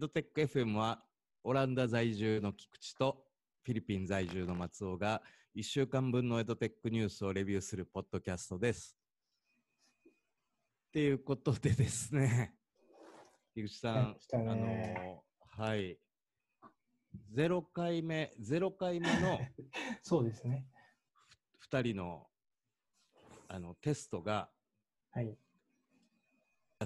エドテック FM はオランダ在住の菊池とフィリピン在住の松尾が1週間分のエドテックニュースをレビューするポッドキャストです。っていうことでですね、菊池さん、あねのはい、0回目、0回目の そうですね。2人のあのテストがはい。4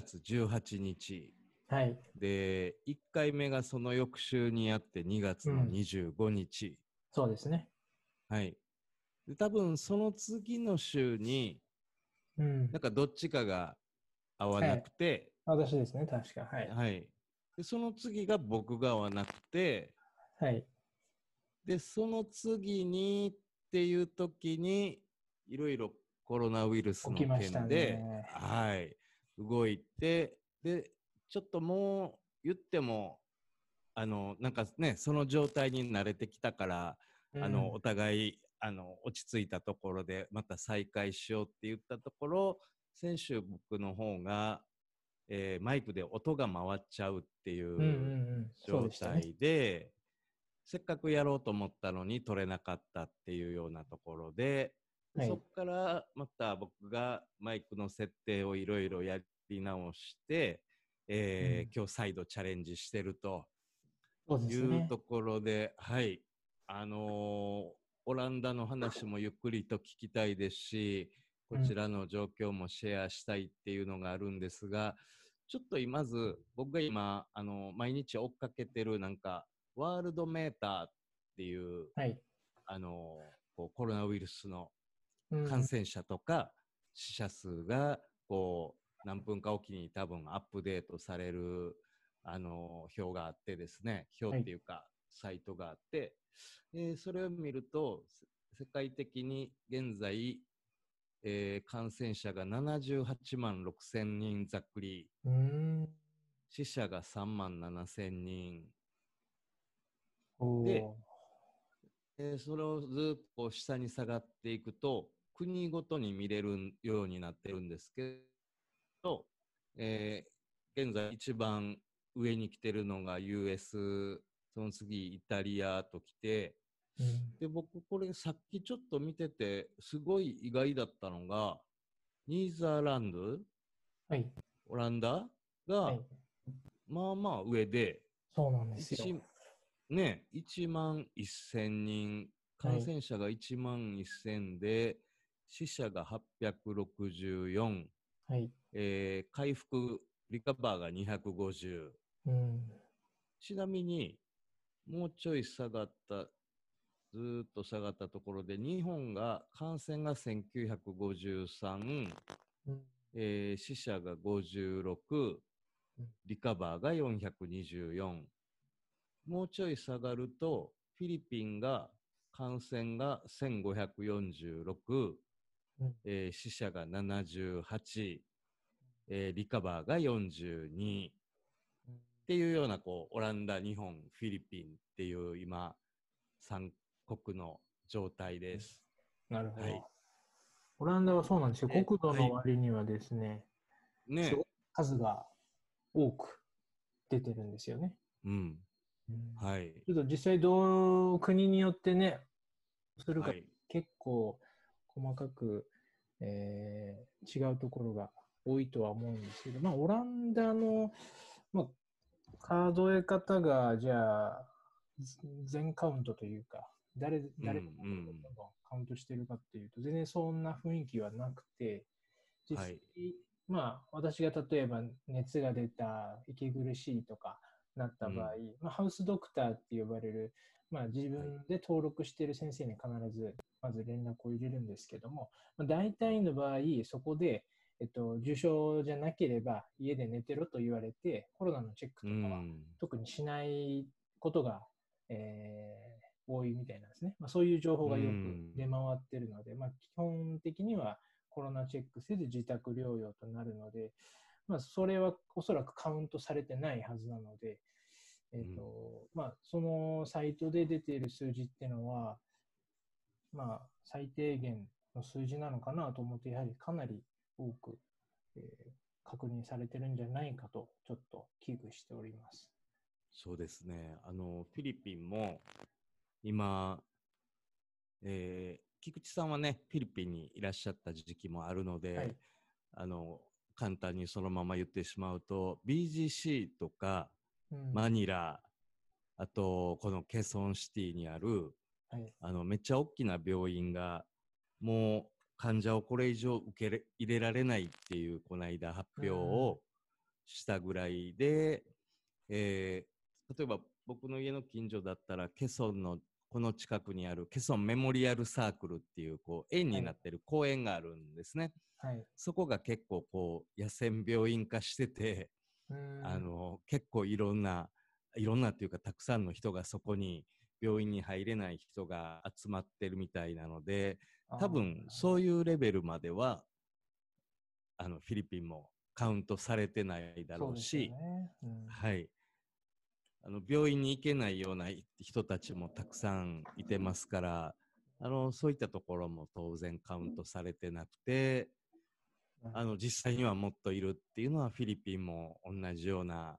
月18日はい。で、1回目がその翌週にあって2月のうん25日。そうですね。はい。で、多分その次の週に、うんなん。かどっちかが合わなくて、私ですね、確か。はい。はい。で、その次が僕が合わなくて、はい。で、その次にっていう時に、いろいろコロナウイルスの件で、ねはい、動いて、で、ちょっともう言っても、あの、なんかね、その状態に慣れてきたから、あの、お互い、あの、落ち着いたところで、また再開しようって言ったところ、先週僕の方が、えーマイクで音が回っちゃうっていう状。態で、せっかくやろうと思ったのに取れなかったっていうようなところで、はいそこからまた僕がマイクの設定をいろいろやり直して、えーうん今日再度チャレンジしてるというと。ころで、はい、あのーオランダの話もゆっくりと聞きたいですし、こちらの状況もシェアしたいっていうのがあるんですが、ちょっとまず僕が今、あの毎日追っかけてるなんか、ワールドメーターっていう、はい。あのーこうコロナウイルスのうん感染者とか死者数がこう何分かおきに多分アップデートされるあの表があってですね表っていうかサイトがあって、えーそれを見るとせ世界的に現在、えー感染者が78万6千人ざっくり。死者が3万7千人ででそれをずっと下に下がっていくと国ごとに見れるようになってるんですけど、えー現在一番上に来てるのが US その次イタリアと来てうんで僕これさっきちょっと見ててすごい意外だったのがニーザーランドはい。オランダが、はい。まあまあ上でそうなんですよ。一ね、1万1000人、感染者が1万1000で、死者が864、はい。えー回復、リカバーが250。うん。ちなみに、もうちょい下がった、ずーっと下がったところで、日本が感染が1953、うんえー死者が56うん、リカバーが424。もうちょい下がると、フィリピンが感染が1546、うんえー死者が78、えーリカバーが42っていうようなこうオランダ、日本、フィリピンっていう今、三国の状態です。なるほどはい。オランダはそうなんですよ。え国土の割にはですね、ねすごい数が多く出てるんですよね。うん。うんはい。ちょっと実際どう、国によってね、するかはい。結構細かく、えー違うところが多いとは思うんですけど、まあ、オランダの、まあ、数え方が、じゃあ、全カウントというか、誰、誰がカウントしてるかっていうと、全然そんな雰囲気はなくて、実際、はい。まあ、私が例えば熱が出た、息苦しいとかなった場合、まあ、ハウスドクターって呼ばれる、まあ、自分で登録している先生に必ずまず連絡を入れるんですけども、まあ、大体の場合、そこで、えっと、重症じゃなければ家で寝てろと言われて、コロナのチェックうとかはん。特にしないことが、えー多いみたいなんですね。まあ、そういう情報がよく出回ってるので、まあ、基本的にはコロナチェックせず自宅療養となるので、まあ、それはおそらくカウントされてないはずなので、えーとまあ、そのサイトで出ている数字っていうのは、まあ、最低限の数字なのかなと思って、やはりかなり多く、えー確認されてるんじゃないかと、ちょっと危惧しております。そうですね。あの、フィリピンも、今、えー、菊池さんはね、フィリピンにいらっしゃった時期もあるので、はい、あの、簡単にそのまま言ってしまうと、BGC とか、うん、マニラ、あと、このケソンシティにある、はい、あの、めっちゃ大きな病院が、もう患者をこれ以上受け入れられないっていう、この間発表をしたぐらいで、うん、えー例えば僕の家の近所だったら、ケソンのこの近くにあるケソンメモリアルサークルっていう、こう、円になってる公園があるんですね。はい、そこが結構こう、野戦病院化してて、あの、結構いろんな、いろんなっていうか、たくさんの人がそこに病院に入れない人が集まってるみたいなので、多分そういうレベルまでは、あの、フィリピンもカウントされてないだろうし、うね。うん、はい。あの病院に行けないような人たちもたくさんいてますから、あのそういったところも当然カウントされてなくて、あの実際にはもっといるっていうのはフィリピンも同じような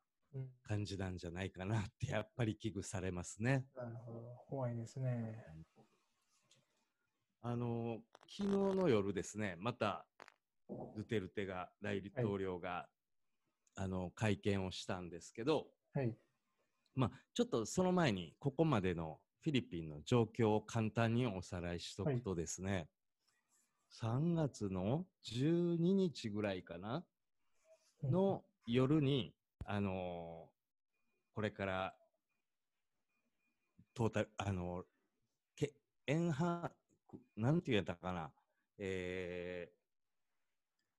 感じなんじゃないかなってやっぱり危惧されますね。なるほど、怖いですね。あの昨日の夜ですね、またドゥテルテが大統領が、はい、あの会見をしたんですけど、はい、まあ、ちょっとその前に、ここまでのフィリピンの状況を簡単におさらいしとくとですね、はい、3月の12日ぐらいかな、の夜に、あのー、これから、トータル、あのー、け、エンハ、なんて言えたかな、え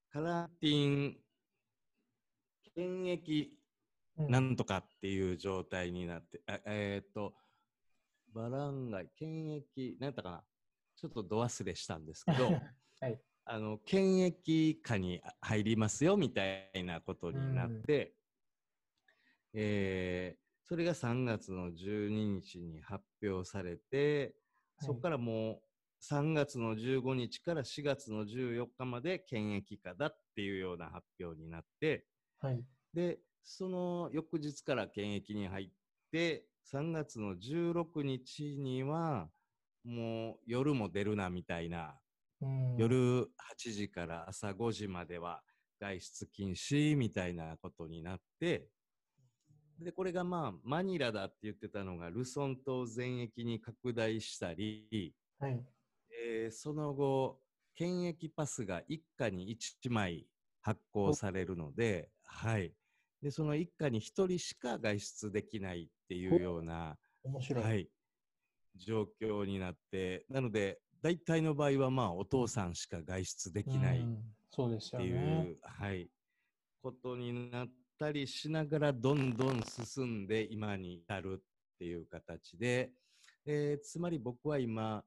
ー、カラティン、検疫なんとかっていう状態になって、えー、っと、バランガイ、検疫、なんたかな、ちょっとど忘れしたんですけど、はい、あの、検疫下に入りますよみたいなことになって、うん、えー、それが3月の12日に発表されて、そこからもう3月の15日から4月の14日まで検疫下だっていうような発表になって、はい、で、その翌日から検疫に入って、3月の16日には、もう夜も出るなみたいな、夜8時から朝5時までは外出禁止みたいなことになって、で、これがまあ、マニラだって言ってたのが、ルソン島全域に拡大したり、はい、えー、その後、検疫パスが一家に1枚発行されるので、はい。で、その一家に一人しか外出できないっていうような、面白い。はい、状況になって、なので、大体の場合はまあお父さんしか外出できないっていう、はい、ことになったりしながらどんどん進んで今に至るっていう形で、えー、つまり僕は今、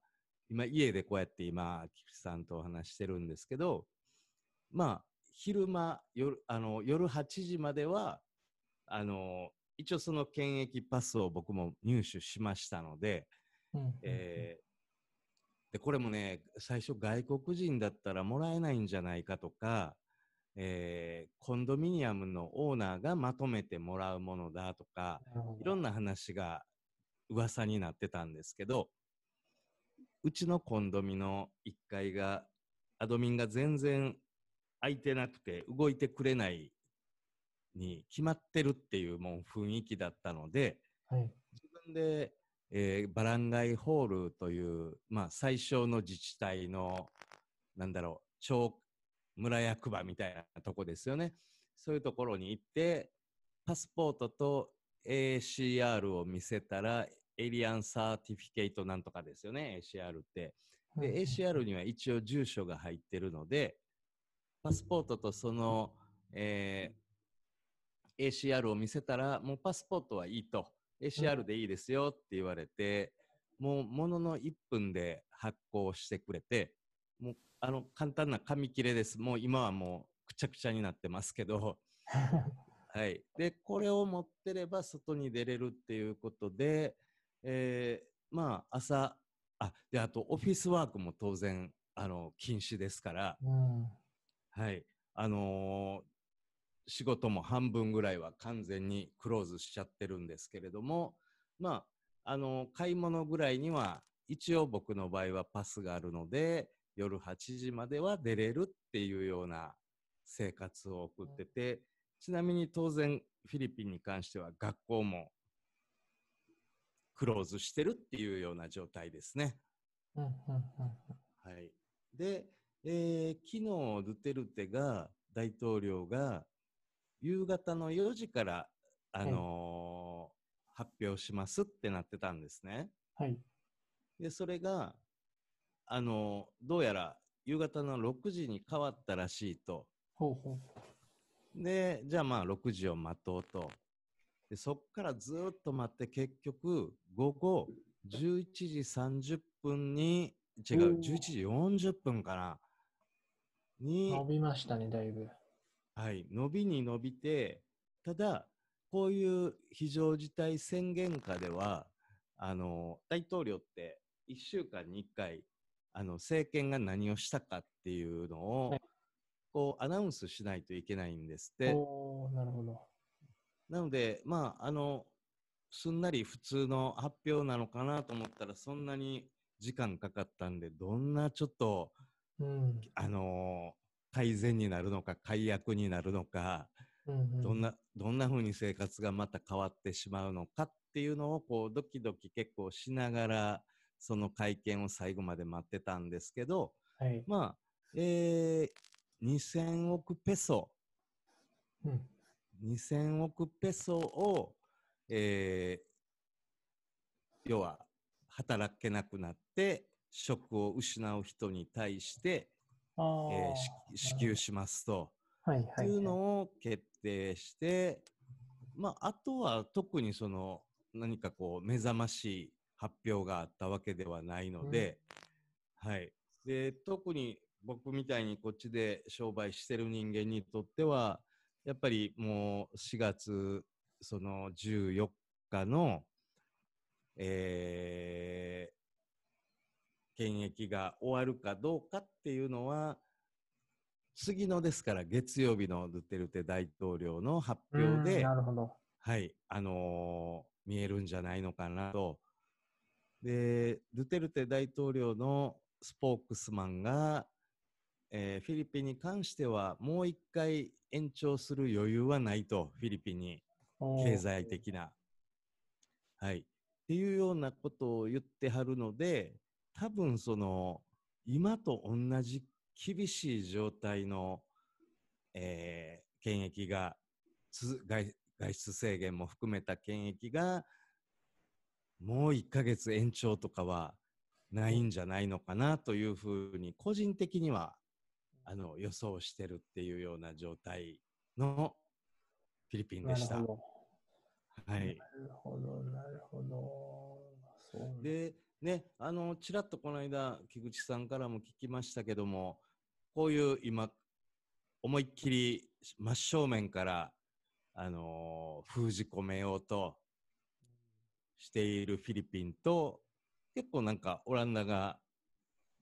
今家でこうやって今、菊池さんとお話してるんですけど、まあ、昼間夜あの夜8時まではあの一応その検疫パスを僕も入手しましたので、えでこれもね最初外国人だったらもらえないんじゃないかとか、えー、コンドミニアムのオーナーがまとめてもらうものだとかいろんな話が噂になってたんですけどうちのコンドミの1階がアドミンが全然空いてなくて動いてくれないに決まってるっていうもう雰囲気だったので、はい、自分で、えー、バランガイホールという、まあ、最小の自治体のなんだろう町村役場みたいなとこですよね。そういうところに行ってパスポートと ACR を見せたらエイリアンサーティフィケイトなんとかですよね ACR って。で、ACR には一応住所が入ってるので、パスポートとその、えー、ACR を見せたら、もうパスポートはいいと、ACR でいいですよって言われて、もうものの1分で発行してくれて、もうあの簡単な紙切れです。もう今はもうくちゃくちゃになってますけど、はい。で、これを持ってれば外に出れるっていうことで、えー、まあ朝、あ、で、あとオフィスワークも当然、あの、禁止ですから、うん、はい。あのー、仕事も半分ぐらいは完全にクローズしちゃってるんですけれども、まあ、あの、買い物ぐらいには、一応僕の場合はパスがあるので、夜8時までは出れるっていうような生活を送ってて、ちなみに当然フィリピンに関しては学校もクローズしてるっていうような状態ですね。うんうんうんはい。で、えー昨日ドゥテルテが大統領が夕方の4時から、あのー発表しますってなってたんですね。はい。で、それが、あのーどうやら夕方の6時に変わったらしいと。ほうほう。で、じゃあまあ6時を待とうと。で、そっからずーっと待って結局午後11時30分に、違う、おー11時40分かな。に、伸びましたね、だいぶ。はい、伸びに伸びて、ただ、こういう非常事態宣言下では、あの、大統領って1週間に1回、あの、政権が何をしたかっていうのを、はいこう、アナウンスしないといけないんですって。おーなるほど。なので、まあ、あの、すんなり普通の発表なのかなと思ったら、そんなに時間かかったんで、どんなちょっと、うん。あの改善になるのか、解約になるのか、うんうん、どんな、どんな風に生活がまた変わってしまうのかっていうのを、こう、ドキドキ結構しながら、その会見を最後まで待ってたんですけど、はい。まあ、えー、2000億ペソ、うん。2000億ペソを、えー、要は、働けなくなって、職を失う人に対して、えーし支給しますと。はいはい、はい。っていうのを決定して、まあ、あとは特にその何かこう目覚ましい発表があったわけではないので、はい。で、特に僕みたいにこっちで商売してる人間にとっては、やっぱりもう4月その14日の、えー検疫が終わるかどうかっていうのは、次のですから月曜日のドゥテルテ大統領の発表うんで、なるほど。はい、あのー見えるんじゃないのかなと。で、ドゥテルテ大統領のスポークスマンが、えーフィリピンに関してはもう一回延長する余裕はないと、フィリピンに。経済的な。はい。っていうようなことを言ってはるので、多分その、今と同じ厳しい状態の、えー検疫が外、出制限も含めた検疫が、もう1ヶ月延長とかはないんじゃないのかなというふうに、個人的には、あの、予想してるっていうような状態のフィリピンでした。はい。なるほど、なるほど。で、ね、あの、ちらっとこの間、木口さんからも聞きましたけども、こういう今、思いっきり真正面から、あのー封じ込めようとしているフィリピンと、結構なんかオランダが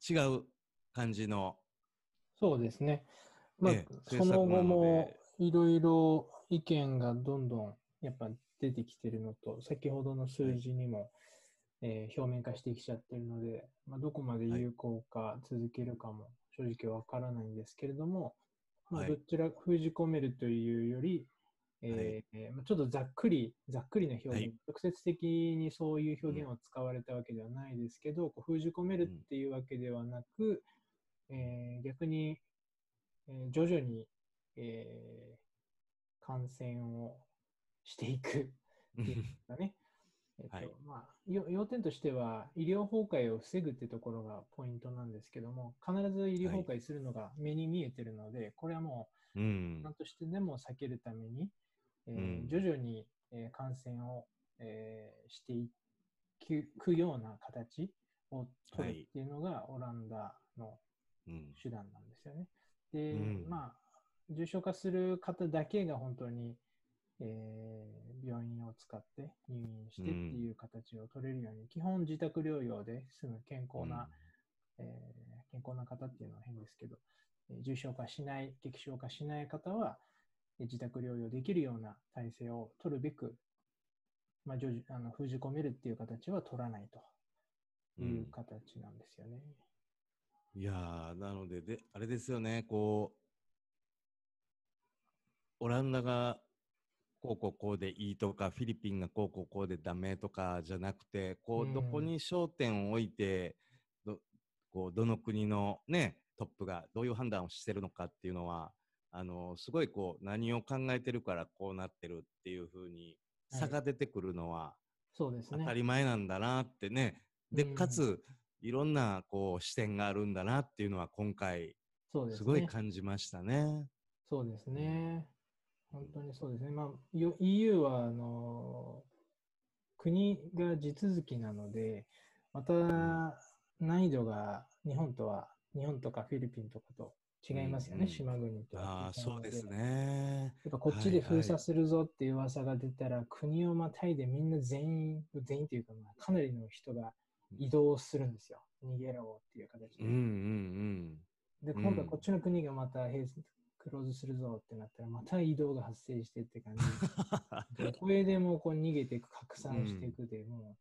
違う感じの、そうですね。まあ、ええそのの後もでいろいろ意見がどんどんやっぱ出てきてるのと、先ほどの数字にも、えー表面化してきちゃってるので、まあ、どこまで有効か続けるかも正直わからないんですけれども、まあ、はい。どちら封じ込めるというより、えーまあちょっとざっくり、ざっくりな表現、はい。直接的にそういう表現を使われたわけではないですけど、こう封じ込めるっていうわけではなく、えー逆に、えー徐々に、えー感染をしていくっていうかね。えっとはい。まあ、よ要点としては、医療崩壊を防ぐってところがポイントなんですけども、必ず医療崩壊するのが目に見えてるので、これはもうう、ん。何、としてでも避けるために、えーうん。徐々に、えー感染を、えーしていくような形を取るっていうのが、オランダのうん。手段なんですよね。で、うん。まあ、重症化する方だけが本当に、えー病院を使って入院してっていう形を取れるように、基本自宅療養で済む健康な、えー健康な方っていうのは変ですけど、えー重症化しない、激症化しない方は、自宅療養できるような体制を取るべく、まあ、あの封じ込めるっていう形は取らないという形なんですよね。いやー、なのでで、あれですよね、こう、オランダがこうこうこうでいいとか、フィリピンがこうこうこうでダメとかじゃなくて、こう、うんどこに焦点を置いて、どこうどの国のね、トップがどういう判断をしてるのかっていうのは、あのすごいこう何を考えてるからこうなってるっていうふうにはい差が出てくるのはそうですね。当たり前なんだなってね。で、うんかつ、いろんなこう視点があるんだなっていうのは今回。すごい感じましたね。そうですね。本当にそうですね。まあ、よ EU は、あの、国が地続きなので、また難易度が日本とは、日本とかフィリピンとかと違いますよね、うんうん島国とは。ああ、そうです。ね。やっぱこっちではいはい封鎖するぞっていう噂が出たら、国をまたいでみんな全員、全員というか、まあ、かなりの人が移動するんですよ。逃げろっていう形で。うんうんで、うん今度はこっちの国がまた閉鎖クローズするぞってなったら、また移動が発生してって感じで、どこへでもこう逃げていく、拡散していくで、もう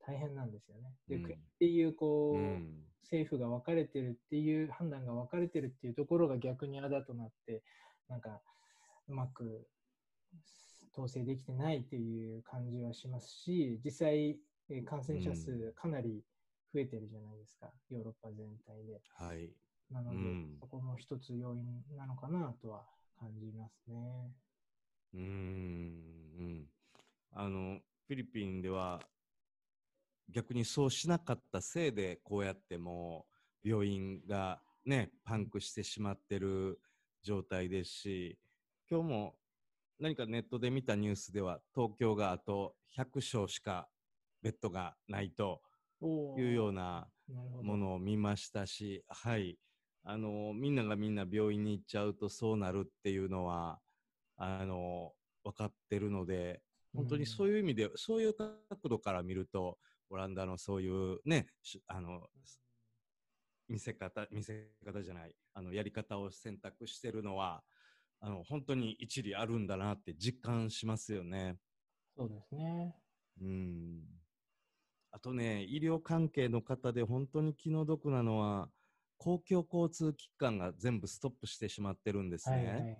大変なんですよね。で、うん国っていう、こう、うん。政府が分かれてるっていう、判断が分かれてるっていうところが逆にあだとなって、なんか、うまく統制できてないっていう感じはしますし、実際、えー感染者うん数かなり増えてるじゃないですか、ヨーロッパ全体で。はい。なので、うんそこも一つ要因なのかなとは感じますね。うーん。うん。あの、フィリピンでは逆にそうしなかったせいで、こうやってもう病院がね、パンクしてしまってる状態ですし、今日も何かネットで見たニュースでは、東京があと100床しかベッドがないとおいうようなものを見ましたし、はい。あの、みんながみんな病院に行っちゃうとそうなるっていうのは、あの、分かってるので、本当にそういう意味で、そういう角度から見ると、オランダのそういうね、しあの、見せ方、見せ方じゃない、あの、やり方を選択してるのは、あの、本当に一理あるんだなって実感しますよね。そうですね。うん。あとね、医療関係の方で本当に気の毒なのは、公共交通機関が全部ストップしてしまってるんですね。はいはいはい。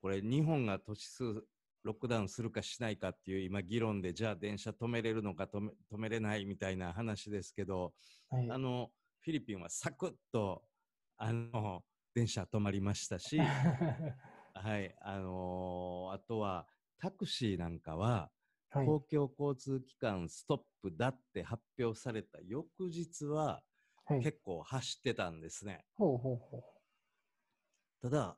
これ、日本が都市数ロックダウンするかしないかっていう今議論で、じゃあ電車止めれるのか止め止めれないみたいな話ですけど、はい、あの、フィリピンはサクッと、あの、電車止まりましたし、はい、あのーあとはタクシーなんかは、はい公共交通機関ストップだって発表された翌日ははい、結構走ってたんですね。ほうほうほただ、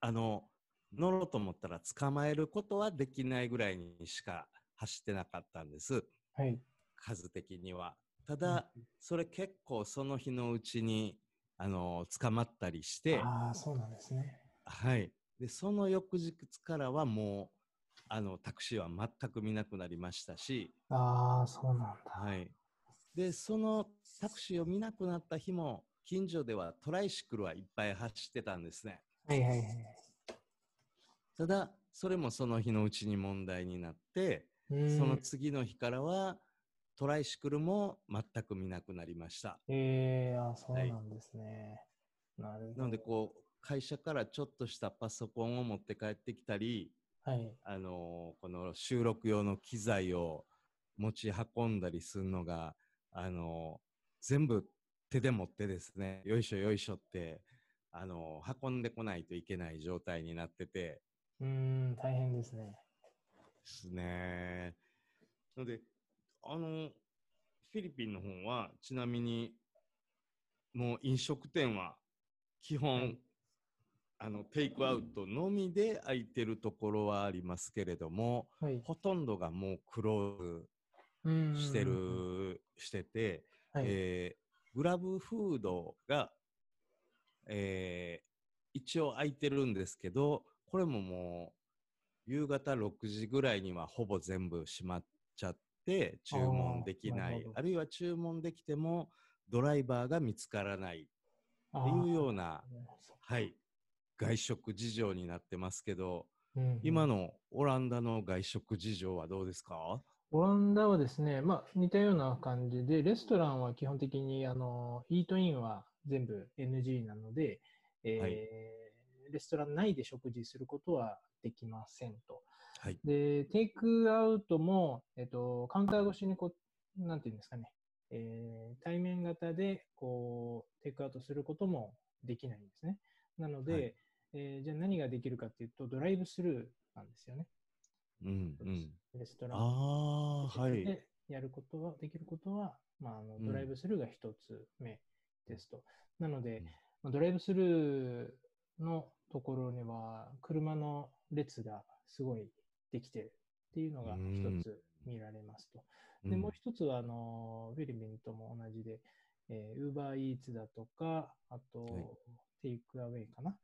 あの、乗ろうと思ったら捕まえることはできないぐらいにしか走ってなかったんです。う。はい。数的には。ただ、それ結構その日のうちに、あの、捕まったりして、ああ、そうなんですね。はい。で、その翌日からはもう、あの、タクシーは全く見なくなりましたし、ああ、そうなんだ。はい。で、そのタクシーを見なくなった日も、近所ではトライシクルはいっぱい走ってたんですね。はいはいはい。ただ、それもその日のうちに問題になって、その次の日からは、トライシクルも全く見なくなりました。ええあそうなんですね。なるほど。なので、こう、会社からちょっとしたパソコンを持って帰ってきたり、はい。あのーこの収録用の機材を持ち運んだりするのが、あのー全部手で持ってですね、よいしょよいしょって、あのー運んでこないといけない状態になっててうーん、大変ですね。ですね。ので、あの、フィリピンの方は、ちなみに、もう飲食店は基本、はいあの、テイクアウトのみで空いてるところはありますけれども、はい。ほとんどがもうクローズして。る、してて、はい。えーグラブフードが、えー一応空いてるんですけど、これももう、夕方6時ぐらいにはほぼ全部閉まっちゃって、注文できないあるいは注文できても、ドライバーが見つからないってあいうような、ーはい、外食事情になってますけど、うんうん今のオランダの外食事情はどうですか？オランダはですね、まあ、似たような感じで、レストランは基本的にあのイートインは全部 NG なので、えーはいレストラン内で食事することはできませんと。はい。で、テイクアウトも、えっと、カウンター越しにこう、なんていうんですかね、えー対面型でこうテイクアウトすることもできないんですね。なので、はいえーじゃあ何ができるかっていうと、ドライブスルーなんですよね。うんうん。レストラン。でやることは、できることは、まあ、あのうんドライブスルーが一つ目ですと。なのでうん、まあドライブスルーのところには、車の列がすごいできてるっていうのが一つ見られますと。で、もう一つは、あの、フィリピンとも同じで、えー、Uber Eats だとか、あと、はいテイクアウェイかな。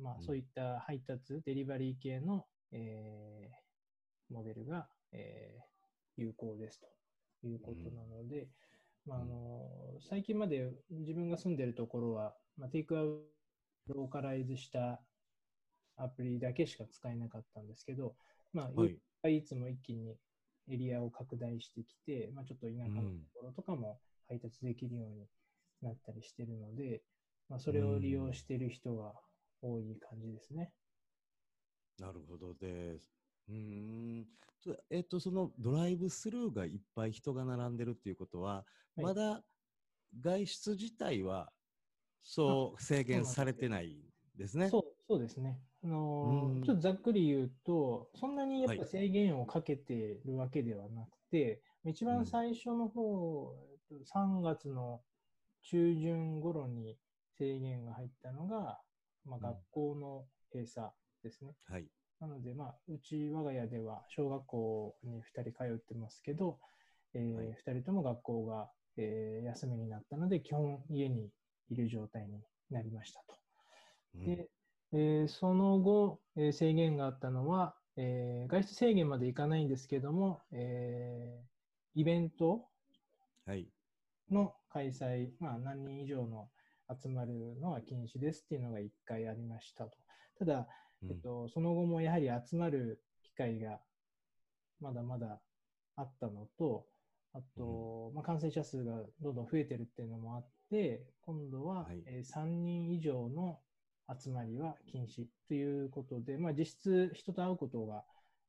まあう、んそういった配達、デリバリー系の、えーモデルが、えー有効ですということなので、まあ、あの、最近まで自分が住んでるところは、まあ、テイクアウトローカライズしたアプリだけしか使えなかったんですけど、まあ、はい。いつも一気にエリアを拡大してきて、まあ、ちょっと田舎のところとかも配達できるようになったりしてるので、まあ、それを利用している人が多い感じですね。なるほどです。うーん。そえっ、と、そのドライブスルーがいっぱい人が並んでるっていうことは、はいまだ外出自体はそう制限されてないですね。そうそうですね。あのうんーちょっとざっくり言うと、そんなにやっぱはい制限をかけてるわけではなくて、一番うん最初の方、えっと3月の中旬頃に制限が入ったのが、まあ、うん学校の閉鎖ですね。はい。なので、まあ、うち我が家では小学校に2人通ってますけど、えーはい2人とも学校が、えー休みになったので、基本家にいる状態になりましたと。うんで、えーその後、えー制限があったのは、えー外出制限までいかないんですけども、えーイベントはい。の開催、まあ、何人以上の集まるのは禁止ですっていうのが1回ありましたと。ただ、うんえっと、その後もやはり集まる機会がまだまだあったのと、あと、まあ、感染者数がどんどん増えてるっていうのもあって、今度は、はい。えー3人以上の集まりは禁止ということで、まあ、実質人と会うことが、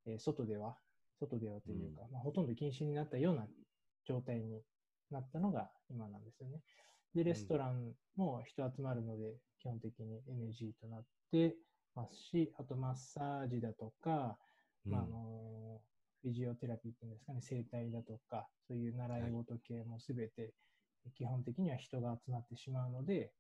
えー外では、外ではというか、まあ、ほとんど禁止になったような状態になったのが今なんですよね。で、レストランも人集まるので、基本的に NG となってますし、あとマッサージだとか、まあ、あうんのフィジオテラピーっていうんですかね、整体だとか、そういう習い事系もすべて、基本的には人が集まってしまうので、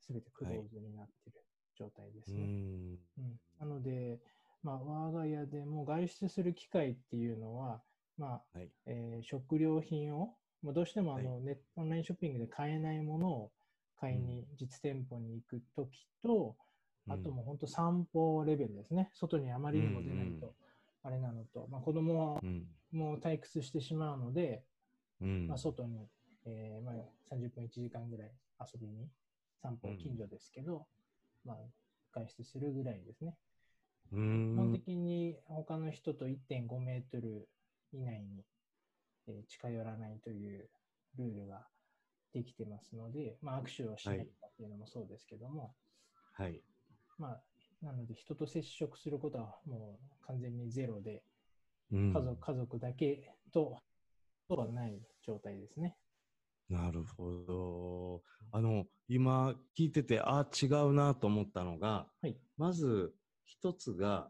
すべてクローズになっている状態ですね。うん。うんなので、まあ、我が家でも外出する機会っていうのは、まあはい。えー食料品を、まあ、どうしてもあの、はネットオンラインショッピングで買えないものを買いに実店舗に行くときと、あともう本当散歩レベルですね。外にあまりにも出ないと、あれなのと、まあ、子供うん。も退屈してしまうので、うん。まあ、外に、えーまあ、30分1時間ぐらい遊びに、散歩うん近所ですけど、まあ、外出するぐらいですね。う基本ん。的に他の人と1.5メートル以内に、えー近寄らないというルールができてますので、まあ、握手をしないとかっていうのもそうですけども、はい。まあ、なので人と接触することはもう完全にゼロで、うん家族家族だけととはない状態ですね。なるほど。あの、今聞いてて、あ違うなと思ったのが、はい。まず一つが、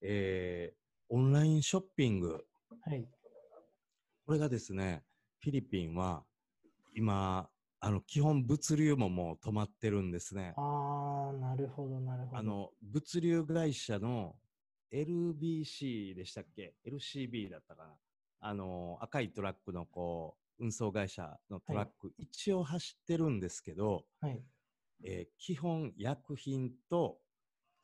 えーオンラインショッピング。はい。これがですね、フィリピンは今、あの、基本物流ももう止まってるんですね。ああ、なるほど、なるほど。あの、物流会社の LBC でしたっけ ?LCB だったかな？あの、赤いトラックのこう、運送会社のトラック、一応走ってるんですけど、はい。えー基本薬品と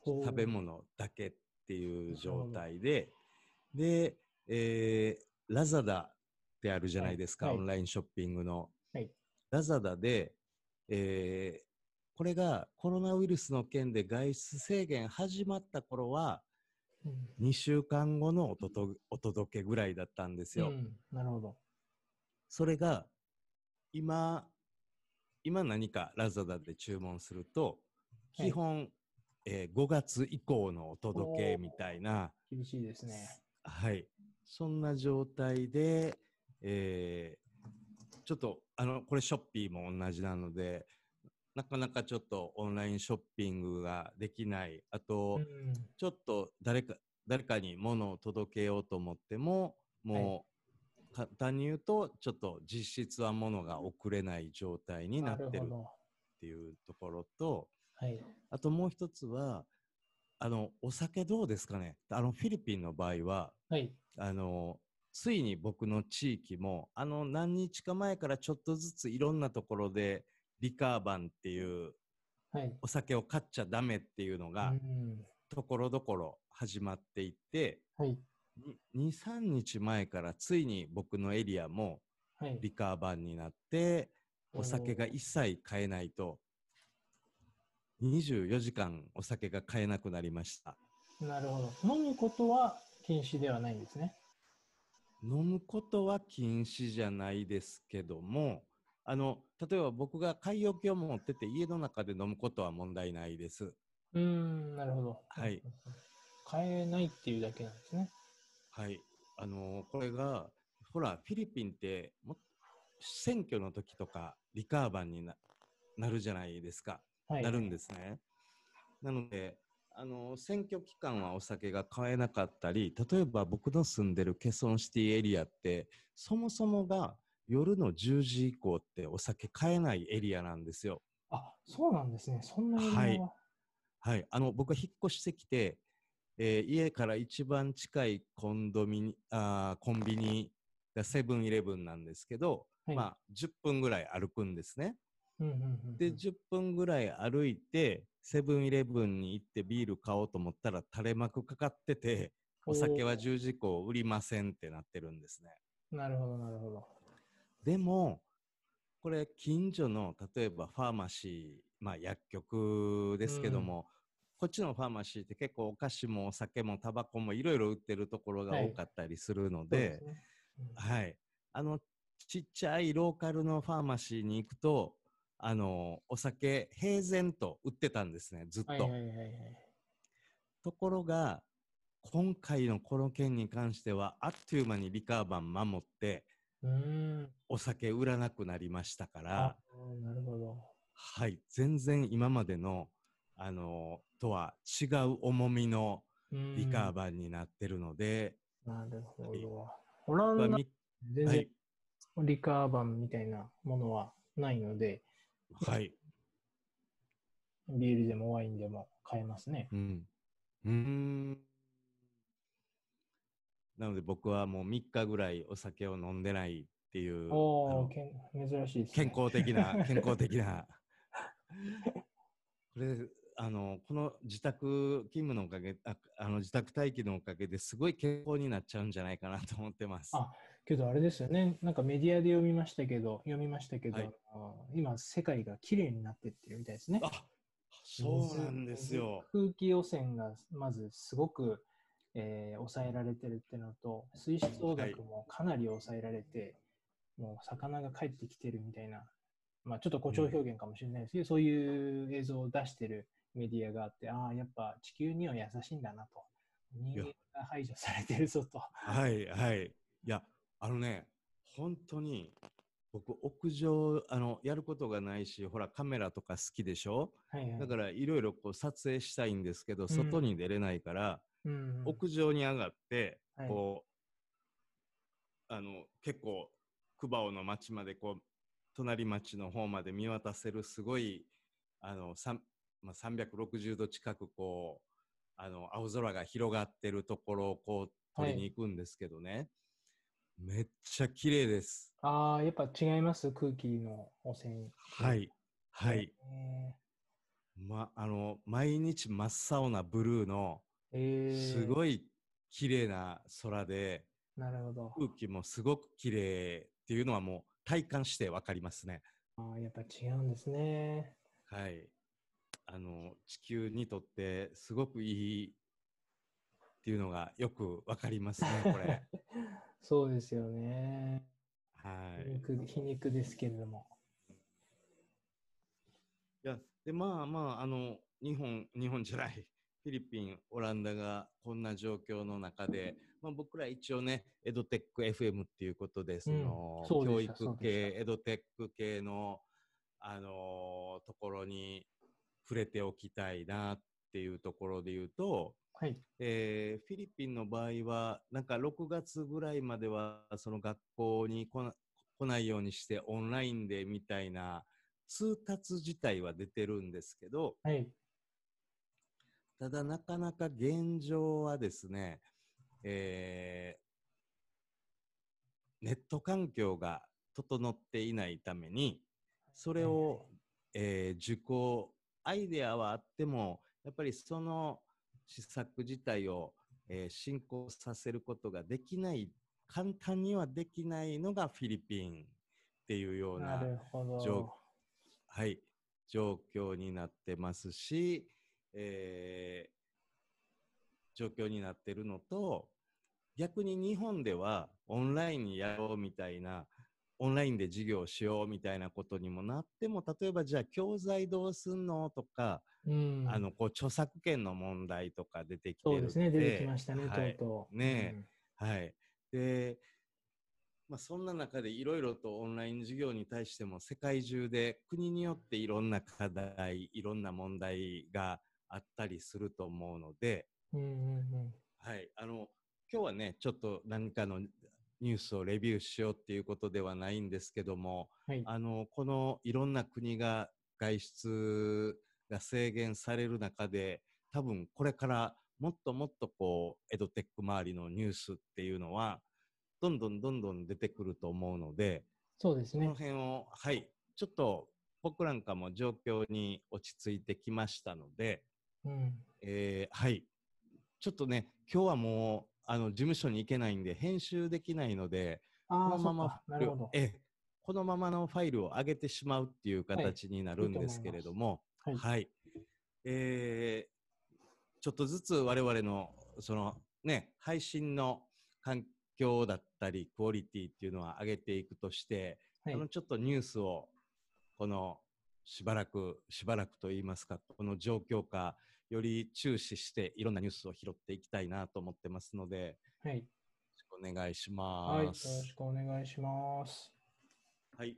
食べ物だけっていう状態で、で、えーラザダってあるじゃないですか、はいはいオンラインショッピングの。はいラザダで、えーこれがコロナウイルスの件で外出制限始まった頃は、うん2週間後のおととお届けぐらいだったんですよ。うんなるほど。それが、今、今何かラザダで注文すると、はい基本、えー5月以降のお届けみたいな、厳しいですね。はい。そんな状態で、えーちょっと、あの、これショッピーも同じなので、なかなかちょっとオンラインショッピングができない。あと、うんちょっと誰か、誰かに物を届けようと思っても、もう、簡単に言うと、ちょっと実質は物が送れない状態になってるっ。ていうところと、はい。あともう一つは、あの、お酒どうですかね？あの、フィリピンの場合は、はい。あの、ついに僕の地域も、あの、何日か前からちょっとずついろんなところで、リカーバンっていうはい。お酒を買っちゃダメっていうのが、うんところどころ始まっていって、はい。に2、3日前からついに僕のエリアもはい。リカーバンになって、お酒が一切買えないと、24時間お酒が買えなくなりました。なるほど。飲むことは禁止ではないんですね。飲むことは禁止じゃないですけども、あの、例えば僕が買い置きを持ってて家の中で飲むことは問題ないです。うーん、なるほど。はい。買えないっていうだけなんですね。はい。あの、これが、ほら、フィリピンっても、選挙の時とかリカーバンにななるじゃないですか。はい。なるんですね。なので、あの、選挙期間はお酒が買えなかったり、例えば僕の住んでるケソンシティエリアって、そもそもが夜の10時以降ってお酒買えないエリアなんですよ。あ、そうなんですね。そんなに。はいはい。あの、僕が引っ越してきて、えー家から一番近いコンドミニ、あーコンビニがセブンイレブンなんですけど、はいまあ、10分ぐらい歩くんですね。うんうんうんうんで、10分ぐらい歩いて、セブンイレブンに行ってビール買おうと思ったら垂れ幕かかってて、お酒は10時以降売りませんってなってるんですね。なるほど、なるほど。でも、これ近所の例えばファーマシー、まあ薬局ですけども、こっちのファーマシーって結構お菓子もお酒もタバコもいろいろ売ってるところがはい多かったりするので、すねうんはい。あの、ちっちゃいローカルのファーマシーに行くと、あの、お酒平然と売ってたんですね、ずっと。はいはいはいはい。ところが、今回のこの件に関しては、あっという間にリカーバン守って、うーん。お酒売らなくなりましたからあ、なるほど。はい、全然今までの、あの、とは違う重みのうんリカーバンになってるので、なるほはいど。オランダ全然はい、リカーバンみたいなものはないので、はい、ビールでもワインでも買えますね。うん。うーん。なので僕はもう3日ぐらいお酒を飲んでないっていう、あおのお、珍しいです、健ね。康的な、健康的な。これ、あの、この自宅勤務のおかげ、ああの自宅待機のおかげですごい健康になっちゃうんじゃないかなと思ってます。あけどあれですよね、なんかメディアで読みましたけど、読みましたけど、はい今、世界が綺麗になってってるみたいですね。あそうなんですよ。空気汚染がまずすごく、えー抑えられてるっていうのと、水質汚濁もかなり抑えられて、もう魚が帰ってきてるみたいな、まあ、ちょっと誇張表現かもしれないですけど、そういう映像を出してるメディアがあって、ああ、やっぱ地球には優しいんだなと。人間が排除されてるぞと。はい、はい。いや、あのね、本当に、僕、屋上、あの、やることがないし、ほら、カメラとか好きでしょ？はいはい。だから、いろいろこう、撮影したいんですけど、ん。外に出れないから、うん、屋上に上がって、はい。こう、あの、結構、クバオの町まで、こう、隣町の方まで見渡せる、すごい、あの、まあ、360度近く、こう、あの、青空が広がってるところを、こう、撮りに行くんですけどね。めっちゃ綺麗です。ああ、やっぱ違います？空気の汚染。はい。はい。えま、あの、毎日真っ青なブルーの、ー、えー、すごい綺麗な空で、なるほど。空気もすごく綺麗っていうのはもう体感してわかりますね。ああ、やっぱ違うんですね。はい。あの地球にとってすごくいいっていうのがよくわかりますね、これ。そうですよね。はい。皮肉皮肉ですけれども。いや、で、まあまあ、あの、日本、日本じゃない、フィリピン、オランダがこんな状況の中で、まあ、僕ら一応ね、エドテック FM っていうことで、その、そう教でしたそう育系、エドテック系の、あのーところに触れておきたいなっていうところで言うと、はい。えーフィリピンの場合は、なんか6月ぐらいまでは、その学校に来な来ないようにして、オンラインでみたいな通達自体は出てるんですけど、はい。ただなかなか現状はですね、えーネット環境が整っていないために、それを、えー受講、アイデアはあっても、やっぱりその施策自体を、えー進行させることができない、簡単にはできないのがフィリピンっていうような。状はい、状況になってますし、えー状況になってるのと、逆に日本ではオンラインにやろうみたいな、オンラインで授業しようみたいなことにもなっても、例えばじゃあ教材どうすんのとか、うん。あの、こう著作権の問題とか出てきてそうですね。出てきましたね、はいとうとう。ねはい。で、まあ、そんな中でいろいろとオンライン授業に対しても世界中で国によっていろんな課題、いろんな問題があったりすると思うので、うん。うんうんうん。はい。あの、今日はね、ちょっと何かのニュースをレビューしようっていうことではないんですけども、はい。あの、このいろんな国が外出が制限される中で、多分これからもっともっとこう、エドテック周りのニュースっていうのは、どんどんどんどん出てくると思うので、そうですねこの。辺を、はい、ちょっと僕なんかも状況に落ち着いてきましたので、うん。えーはい。ちょっとね、今日はもう、あの、事務所に行けないんで、編集できないので、このままえ、このままのファイルを上げてしまうっていう形になるんですけれども、はい。はい。えーちょっとずつ我々の、そのね、配信の環境だったり、クオリティっていうのは上げていくとして、はいあのちょっとニュースを、このしばらく、しばらくと言いますか、この状況下、より注視していろんなニュースを拾っていきたいなと思ってますので、はい。よろしくお願いしはい。よろます。しくお願いします。はい。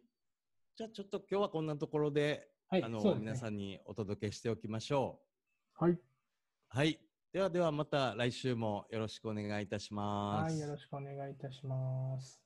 じゃあちょっと今日はこんなところで、はい。あの、ね皆さんにお届けしておきましょはい。う。はい。ではではまた来週もよろしくお願いいたします。はい。よろしくお願いいたします。